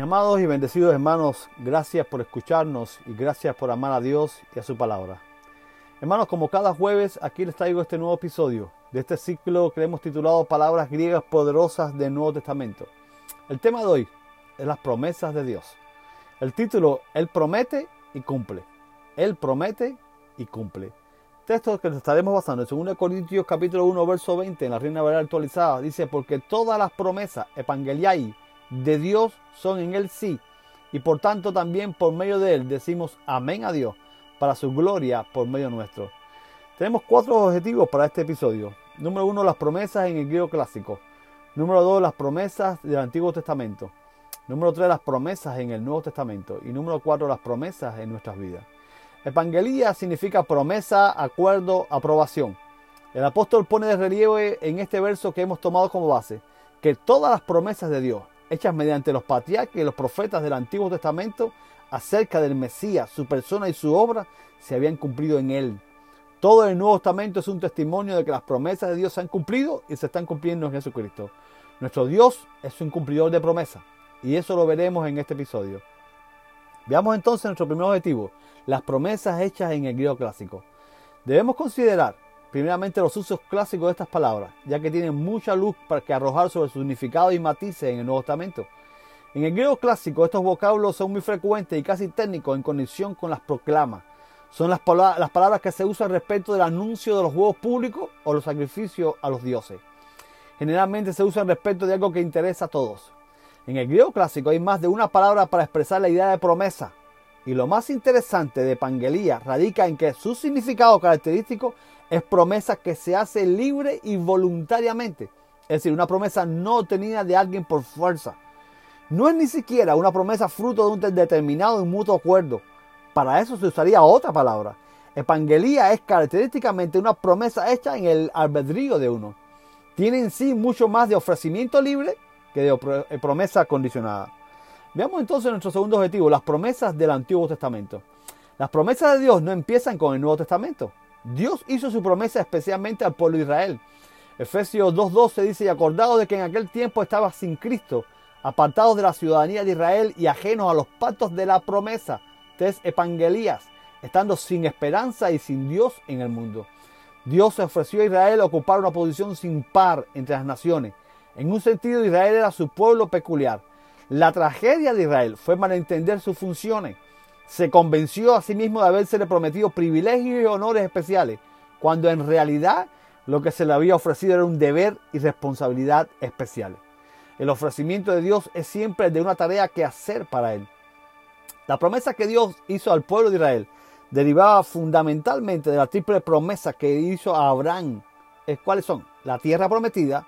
Amados y bendecidos hermanos, gracias por escucharnos y gracias por amar a Dios y a su palabra. Hermanos, como cada jueves, aquí les traigo este nuevo episodio de este ciclo que hemos titulado Palabras griegas poderosas del Nuevo Testamento. El tema de hoy es las promesas de Dios. El título, Él promete y cumple. Él promete y cumple. Texto que nos estaremos basando en 2 Corintios capítulo 1, verso 20, en la Reina Valera actualizada, dice, porque todas las promesas, evangeliai, de Dios son en Él sí, y por tanto también por medio de Él decimos amén a Dios, para su gloria por medio nuestro. Tenemos cuatro objetivos para este episodio. Número uno, las promesas en el griego clásico. Número dos, las promesas del Antiguo Testamento. Número tres, las promesas en el Nuevo Testamento. Y número cuatro, las promesas en nuestras vidas. Evangelía significa promesa, acuerdo, aprobación. El apóstol pone de relieve en este verso que hemos tomado como base que todas las promesas de Dios, hechas mediante los patriarcas y los profetas del Antiguo Testamento acerca del Mesías, su persona y su obra, se habían cumplido en él. Todo el Nuevo Testamento es un testimonio de que las promesas de Dios se han cumplido y se están cumpliendo en Jesucristo. Nuestro Dios es un cumplidor de promesas y eso lo veremos en este episodio. Veamos entonces nuestro primer objetivo, las promesas hechas en el griego clásico. Debemos considerar primeramente los usos clásicos de estas palabras, ya que tienen mucha luz para que arrojar sobre su significado y matices en el Nuevo Testamento. En el griego clásico estos vocablos son muy frecuentes y casi técnicos en conexión con las proclamas. Son las, palabras, las palabras que se usan respecto del anuncio de los juegos públicos o los sacrificios a los dioses. Generalmente se usan respecto de algo que interesa a todos. En el griego clásico hay más de una palabra para expresar la idea de promesa. Y lo más interesante de Pangelía radica en que su significado característico es promesa que se hace libre y voluntariamente. Es decir, una promesa no obtenida de alguien por fuerza. No es ni siquiera una promesa fruto de un determinado y mutuo acuerdo. Para eso se usaría otra palabra. Evangelía es característicamente una promesa hecha en el albedrío de uno. Tiene en sí mucho más de ofrecimiento libre que de eh, promesa condicionada. Veamos entonces nuestro segundo objetivo, las promesas del Antiguo Testamento. Las promesas de Dios no empiezan con el Nuevo Testamento. Dios hizo su promesa especialmente al pueblo de Israel. Efesios 2.12 dice, y acordado de que en aquel tiempo estaba sin Cristo, apartados de la ciudadanía de Israel y ajenos a los pactos de la promesa, tes evangelías, estando sin esperanza y sin Dios en el mundo. Dios ofreció a Israel ocupar una posición sin par entre las naciones. En un sentido, Israel era su pueblo peculiar. La tragedia de Israel fue malentender sus funciones se convenció a sí mismo de haberse prometido privilegios y honores especiales, cuando en realidad lo que se le había ofrecido era un deber y responsabilidad especiales. El ofrecimiento de Dios es siempre de una tarea que hacer para él. La promesa que Dios hizo al pueblo de Israel derivaba fundamentalmente de la triple promesa que hizo a Abraham. ¿Cuáles son? La tierra prometida,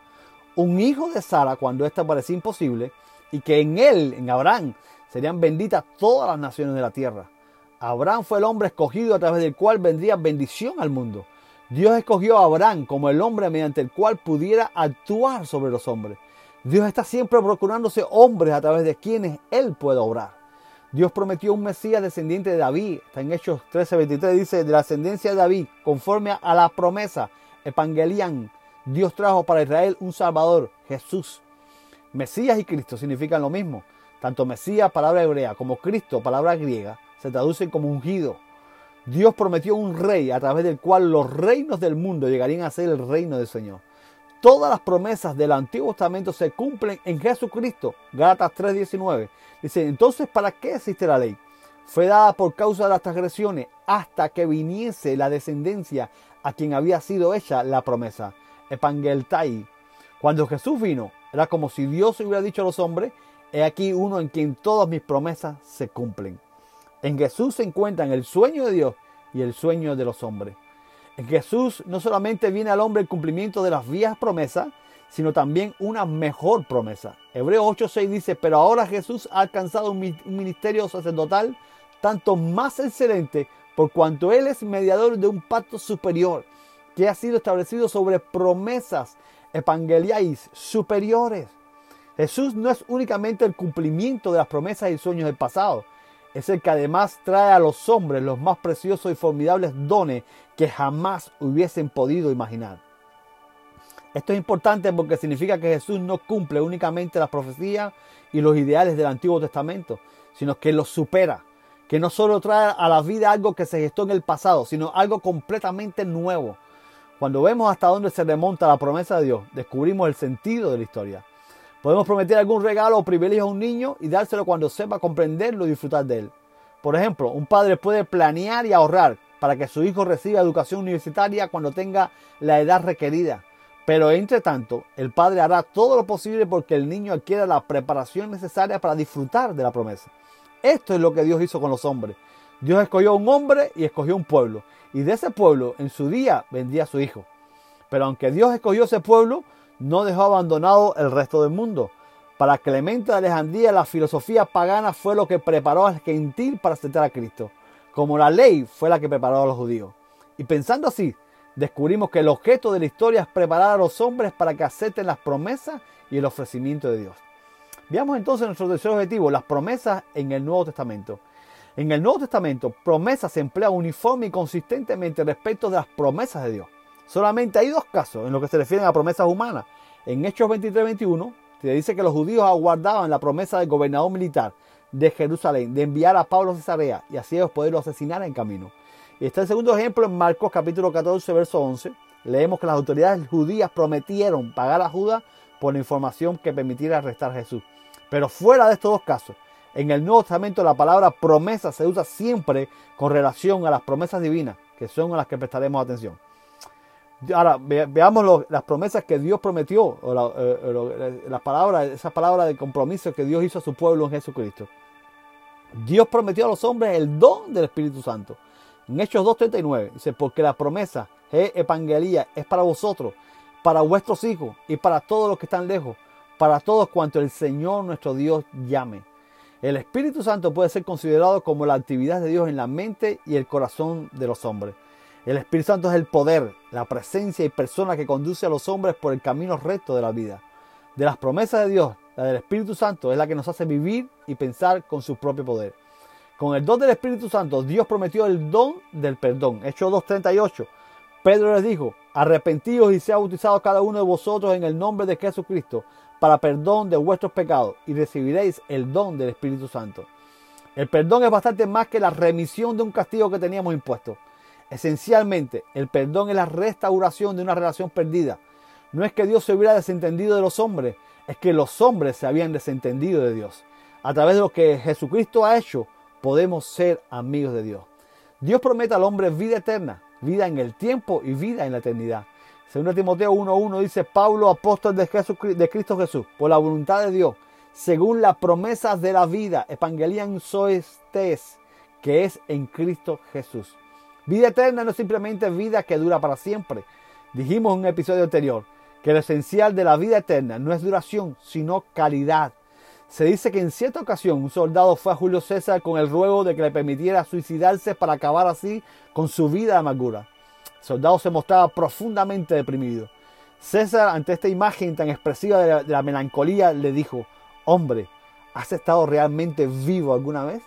un hijo de Sara cuando ésta parecía imposible, y que en él, en Abraham, serían benditas todas las naciones de la tierra. Abraham fue el hombre escogido a través del cual vendría bendición al mundo. Dios escogió a Abraham como el hombre mediante el cual pudiera actuar sobre los hombres. Dios está siempre procurándose hombres a través de quienes Él puede obrar. Dios prometió un Mesías descendiente de David. Está en Hechos 13:23 dice, de la ascendencia de David, conforme a la promesa, Evangelian, Dios trajo para Israel un Salvador, Jesús. Mesías y Cristo significan lo mismo. Tanto Mesías, palabra hebrea, como Cristo, palabra griega, se traducen como ungido. Dios prometió un rey a través del cual los reinos del mundo llegarían a ser el reino del Señor. Todas las promesas del Antiguo Testamento se cumplen en Jesucristo. Gálatas 3:19. Dice, entonces, ¿para qué existe la ley? Fue dada por causa de las transgresiones hasta que viniese la descendencia a quien había sido hecha la promesa. Epangeltai. Cuando Jesús vino, era como si Dios hubiera dicho a los hombres, He aquí uno en quien todas mis promesas se cumplen. En Jesús se encuentran el sueño de Dios y el sueño de los hombres. En Jesús no solamente viene al hombre el cumplimiento de las viejas promesas, sino también una mejor promesa. Hebreo 8:6 dice, pero ahora Jesús ha alcanzado un ministerio sacerdotal tanto más excelente por cuanto Él es mediador de un pacto superior que ha sido establecido sobre promesas evangeliais superiores. Jesús no es únicamente el cumplimiento de las promesas y sueños del pasado, es el que además trae a los hombres los más preciosos y formidables dones que jamás hubiesen podido imaginar. Esto es importante porque significa que Jesús no cumple únicamente las profecías y los ideales del Antiguo Testamento, sino que los supera, que no solo trae a la vida algo que se gestó en el pasado, sino algo completamente nuevo. Cuando vemos hasta dónde se remonta la promesa de Dios, descubrimos el sentido de la historia. Podemos prometer algún regalo o privilegio a un niño y dárselo cuando sepa comprenderlo y disfrutar de él. Por ejemplo, un padre puede planear y ahorrar para que su hijo reciba educación universitaria cuando tenga la edad requerida. Pero entre tanto, el padre hará todo lo posible porque el niño adquiera la preparación necesaria para disfrutar de la promesa. Esto es lo que Dios hizo con los hombres. Dios escogió un hombre y escogió un pueblo. Y de ese pueblo en su día vendía a su hijo. Pero aunque Dios escogió ese pueblo, no dejó abandonado el resto del mundo. Para Clemente de Alejandría la filosofía pagana fue lo que preparó al gentil para aceptar a Cristo, como la ley fue la que preparó a los judíos. Y pensando así, descubrimos que el objeto de la historia es preparar a los hombres para que acepten las promesas y el ofrecimiento de Dios. Veamos entonces nuestro tercer objetivo, las promesas en el Nuevo Testamento. En el Nuevo Testamento, promesas se emplea uniforme y consistentemente respecto de las promesas de Dios. Solamente hay dos casos en lo que se refieren a promesas humanas. En Hechos 23-21 se dice que los judíos aguardaban la promesa del gobernador militar de Jerusalén de enviar a Pablo a Cesarea y así ellos poderlo asesinar en camino. Y está el segundo ejemplo en Marcos capítulo 14, verso 11. Leemos que las autoridades judías prometieron pagar a Judas por la información que permitiera arrestar a Jesús. Pero fuera de estos dos casos, en el Nuevo Testamento la palabra promesa se usa siempre con relación a las promesas divinas, que son a las que prestaremos atención. Ahora, veamos las promesas que Dios prometió, o la, eh, las palabras, esas palabras de compromiso que Dios hizo a su pueblo en Jesucristo. Dios prometió a los hombres el don del Espíritu Santo. En Hechos 2.39 dice, porque la promesa, es evangelía, es para vosotros, para vuestros hijos y para todos los que están lejos, para todos cuanto el Señor nuestro Dios llame. El Espíritu Santo puede ser considerado como la actividad de Dios en la mente y el corazón de los hombres. El Espíritu Santo es el poder, la presencia y persona que conduce a los hombres por el camino recto de la vida. De las promesas de Dios, la del Espíritu Santo es la que nos hace vivir y pensar con su propio poder. Con el don del Espíritu Santo, Dios prometió el don del perdón. Hechos 2.38. Pedro les dijo, arrepentidos y sea bautizado cada uno de vosotros en el nombre de Jesucristo para perdón de vuestros pecados y recibiréis el don del Espíritu Santo. El perdón es bastante más que la remisión de un castigo que teníamos impuesto. Esencialmente, el perdón es la restauración de una relación perdida. No es que Dios se hubiera desentendido de los hombres, es que los hombres se habían desentendido de Dios. A través de lo que Jesucristo ha hecho, podemos ser amigos de Dios. Dios promete al hombre vida eterna, vida en el tiempo y vida en la eternidad. Según Timoteo 1.1 dice Pablo, apóstol de, Cristo Jesús, por la voluntad de Dios, según las promesas de la vida, evangelian soestes, que es en Cristo Jesús. Vida eterna no es simplemente vida que dura para siempre. Dijimos en un episodio anterior que lo esencial de la vida eterna no es duración, sino calidad. Se dice que en cierta ocasión un soldado fue a Julio César con el ruego de que le permitiera suicidarse para acabar así con su vida de amargura. El soldado se mostraba profundamente deprimido. César, ante esta imagen tan expresiva de la, de la melancolía, le dijo, hombre, ¿has estado realmente vivo alguna vez?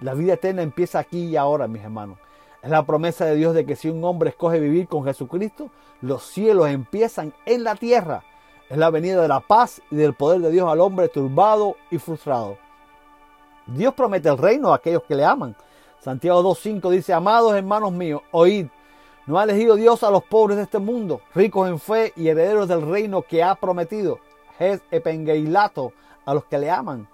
La vida eterna empieza aquí y ahora, mis hermanos. Es la promesa de Dios de que si un hombre escoge vivir con Jesucristo, los cielos empiezan en la tierra. Es la venida de la paz y del poder de Dios al hombre turbado y frustrado. Dios promete el reino a aquellos que le aman. Santiago 2.5 dice, amados hermanos míos, oíd, no ha elegido Dios a los pobres de este mundo, ricos en fe y herederos del reino que ha prometido. Es epengeilato a los que le aman.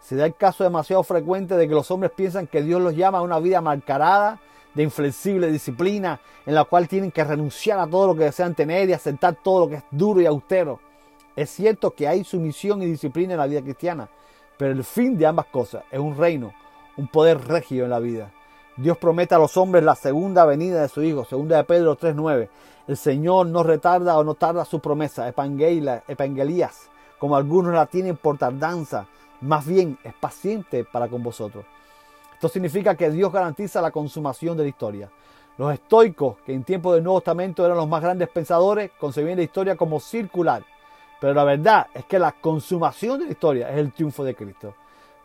Se da el caso demasiado frecuente de que los hombres piensan que Dios los llama a una vida marcarada de inflexible disciplina en la cual tienen que renunciar a todo lo que desean tener y aceptar todo lo que es duro y austero. Es cierto que hay sumisión y disciplina en la vida cristiana, pero el fin de ambas cosas es un reino, un poder regio en la vida. Dios promete a los hombres la segunda venida de su Hijo, segunda de Pedro 3.9. El Señor no retarda o no tarda su promesa, evangelías, como algunos la tienen por tardanza, más bien es paciente para con vosotros. Esto significa que Dios garantiza la consumación de la historia. Los estoicos, que en tiempos del Nuevo Testamento eran los más grandes pensadores, concebían la historia como circular. Pero la verdad es que la consumación de la historia es el triunfo de Cristo.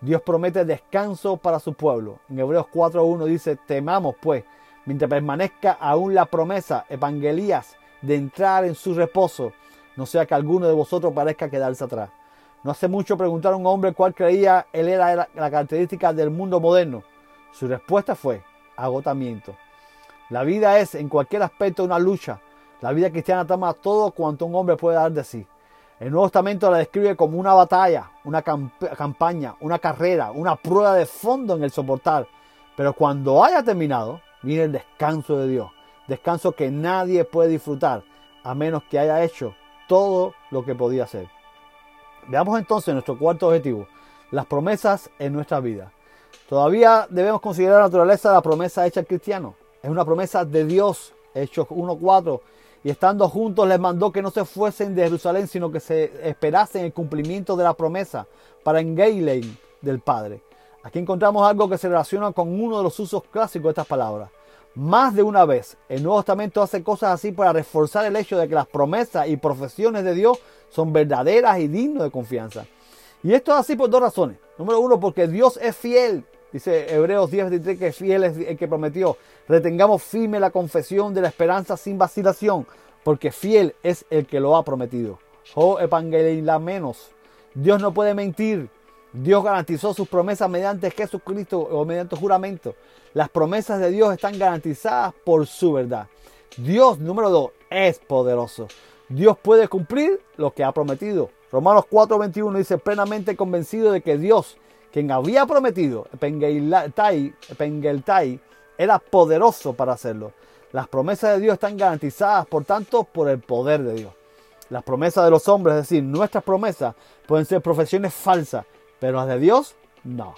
Dios promete descanso para su pueblo. En Hebreos 4.1 dice, temamos pues, mientras permanezca aún la promesa, evangelías, de entrar en su reposo, no sea que alguno de vosotros parezca quedarse atrás. No hace mucho preguntaron a un hombre cuál creía él era la, característica del mundo moderno. Su respuesta fue agotamiento. La vida es en cualquier aspecto una lucha. La vida cristiana toma todo cuanto un hombre puede dar de sí. El Nuevo Testamento la describe como una batalla, una campaña, una carrera, una prueba de fondo en el soportar. Pero cuando haya terminado, viene el descanso de Dios. Descanso que nadie puede disfrutar a menos que haya hecho todo lo que podía hacer. Veamos entonces nuestro cuarto objetivo, las promesas en nuestra vida. Todavía debemos considerar la naturaleza de la promesa hecha al cristiano. Es una promesa de Dios, Hechos 1.4. Y estando juntos les mandó que no se fuesen de Jerusalén, sino que se esperasen el cumplimiento de la promesa para Engailen del Padre. Aquí encontramos algo que se relaciona con uno de los usos clásicos de estas palabras. Más de una vez, el Nuevo Testamento hace cosas así para reforzar el hecho de que las promesas y profesiones de Dios son verdaderas y dignas de confianza. Y esto es así por dos razones. Número uno, porque Dios es fiel. Dice Hebreos 10:23 que fiel es el que prometió. Retengamos firme la confesión de la esperanza sin vacilación, porque fiel es el que lo ha prometido. Oh, la menos. Dios no puede mentir. Dios garantizó sus promesas mediante Jesucristo o mediante juramento. Las promesas de Dios están garantizadas por su verdad. Dios, número dos, es poderoso. Dios puede cumplir lo que ha prometido. Romanos 4:21 dice plenamente convencido de que Dios, quien había prometido, Pengeltai, era poderoso para hacerlo. Las promesas de Dios están garantizadas, por tanto, por el poder de Dios. Las promesas de los hombres, es decir, nuestras promesas, pueden ser profesiones falsas, pero las de Dios, no.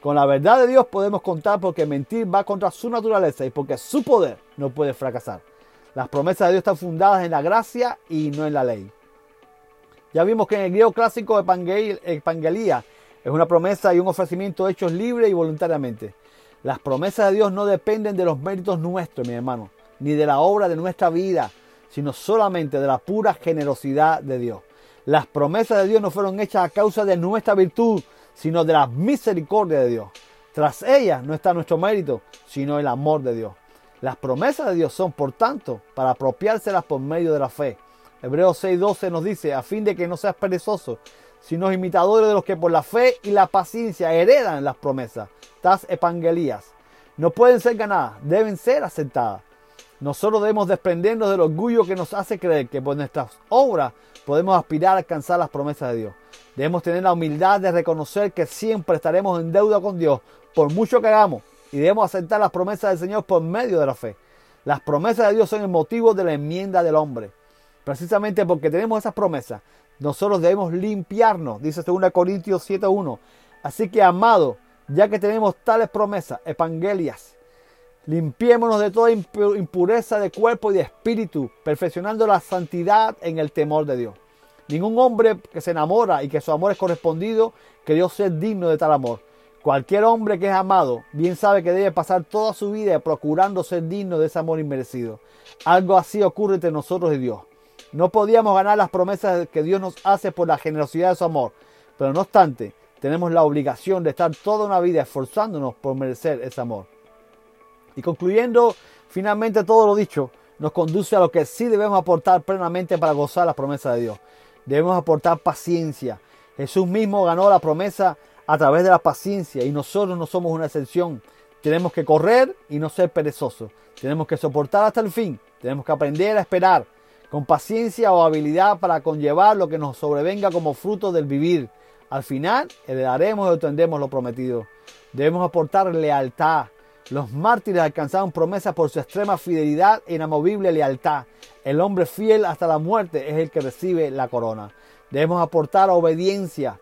Con la verdad de Dios podemos contar porque mentir va contra su naturaleza y porque su poder no puede fracasar. Las promesas de Dios están fundadas en la gracia y no en la ley. Ya vimos que en el griego clásico evangelía es una promesa y un ofrecimiento hechos libre y voluntariamente. Las promesas de Dios no dependen de los méritos nuestros, mi hermano, ni de la obra de nuestra vida, sino solamente de la pura generosidad de Dios. Las promesas de Dios no fueron hechas a causa de nuestra virtud, sino de la misericordia de Dios. Tras ellas no está nuestro mérito, sino el amor de Dios. Las promesas de Dios son, por tanto, para apropiárselas por medio de la fe. Hebreos 6:12 nos dice, a fin de que no seas perezoso, sino imitadores de los que por la fe y la paciencia heredan las promesas. Tas evangelías. No pueden ser ganadas, deben ser aceptadas. Nosotros debemos desprendernos del orgullo que nos hace creer que por nuestras obras podemos aspirar a alcanzar las promesas de Dios. Debemos tener la humildad de reconocer que siempre estaremos en deuda con Dios por mucho que hagamos y debemos aceptar las promesas del Señor por medio de la fe. Las promesas de Dios son el motivo de la enmienda del hombre. Precisamente porque tenemos esas promesas, nosotros debemos limpiarnos, dice 2 Corintios 7.1. Así que, amado, ya que tenemos tales promesas, evangelias, Limpiémonos de toda impureza de cuerpo y de espíritu, perfeccionando la santidad en el temor de Dios. Ningún hombre que se enamora y que su amor es correspondido, que Dios sea digno de tal amor. Cualquier hombre que es amado, bien sabe que debe pasar toda su vida procurando ser digno de ese amor inmerecido. Algo así ocurre entre nosotros y Dios. No podíamos ganar las promesas que Dios nos hace por la generosidad de su amor, pero no obstante, tenemos la obligación de estar toda una vida esforzándonos por merecer ese amor. Y concluyendo finalmente todo lo dicho, nos conduce a lo que sí debemos aportar plenamente para gozar las promesas de Dios. Debemos aportar paciencia. Jesús mismo ganó la promesa a través de la paciencia y nosotros no somos una excepción. Tenemos que correr y no ser perezosos. Tenemos que soportar hasta el fin. Tenemos que aprender a esperar con paciencia o habilidad para conllevar lo que nos sobrevenga como fruto del vivir. Al final heredaremos y obtendremos lo prometido. Debemos aportar lealtad, los mártires alcanzaron promesas por su extrema fidelidad e inamovible lealtad. El hombre fiel hasta la muerte es el que recibe la corona. Debemos aportar obediencia.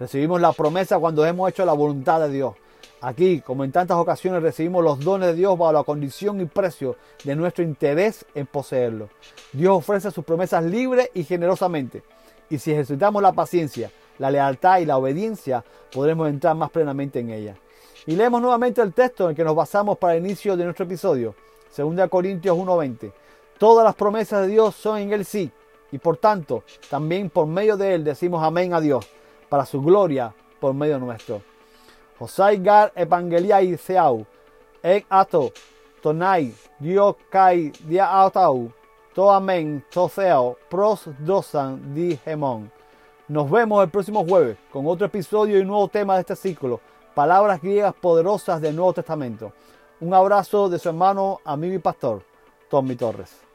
Recibimos la promesa cuando hemos hecho la voluntad de Dios. Aquí, como en tantas ocasiones, recibimos los dones de Dios bajo la condición y precio de nuestro interés en poseerlo. Dios ofrece sus promesas libre y generosamente. Y si ejercitamos la paciencia, la lealtad y la obediencia, podremos entrar más plenamente en ella. Y leemos nuevamente el texto en el que nos basamos para el inicio de nuestro episodio, 2 Corintios 1:20. Todas las promesas de Dios son en Él sí, y por tanto, también por medio de Él decimos amén a Dios, para su gloria por medio nuestro. Josai gar seau, en ato, tonai, Dios kai dia atau, to amén, toseo, pros dosan, di gemón. Nos vemos el próximo jueves con otro episodio y un nuevo tema de este ciclo, palabras griegas poderosas del Nuevo Testamento. Un abrazo de su hermano, amigo y pastor, Tommy Torres.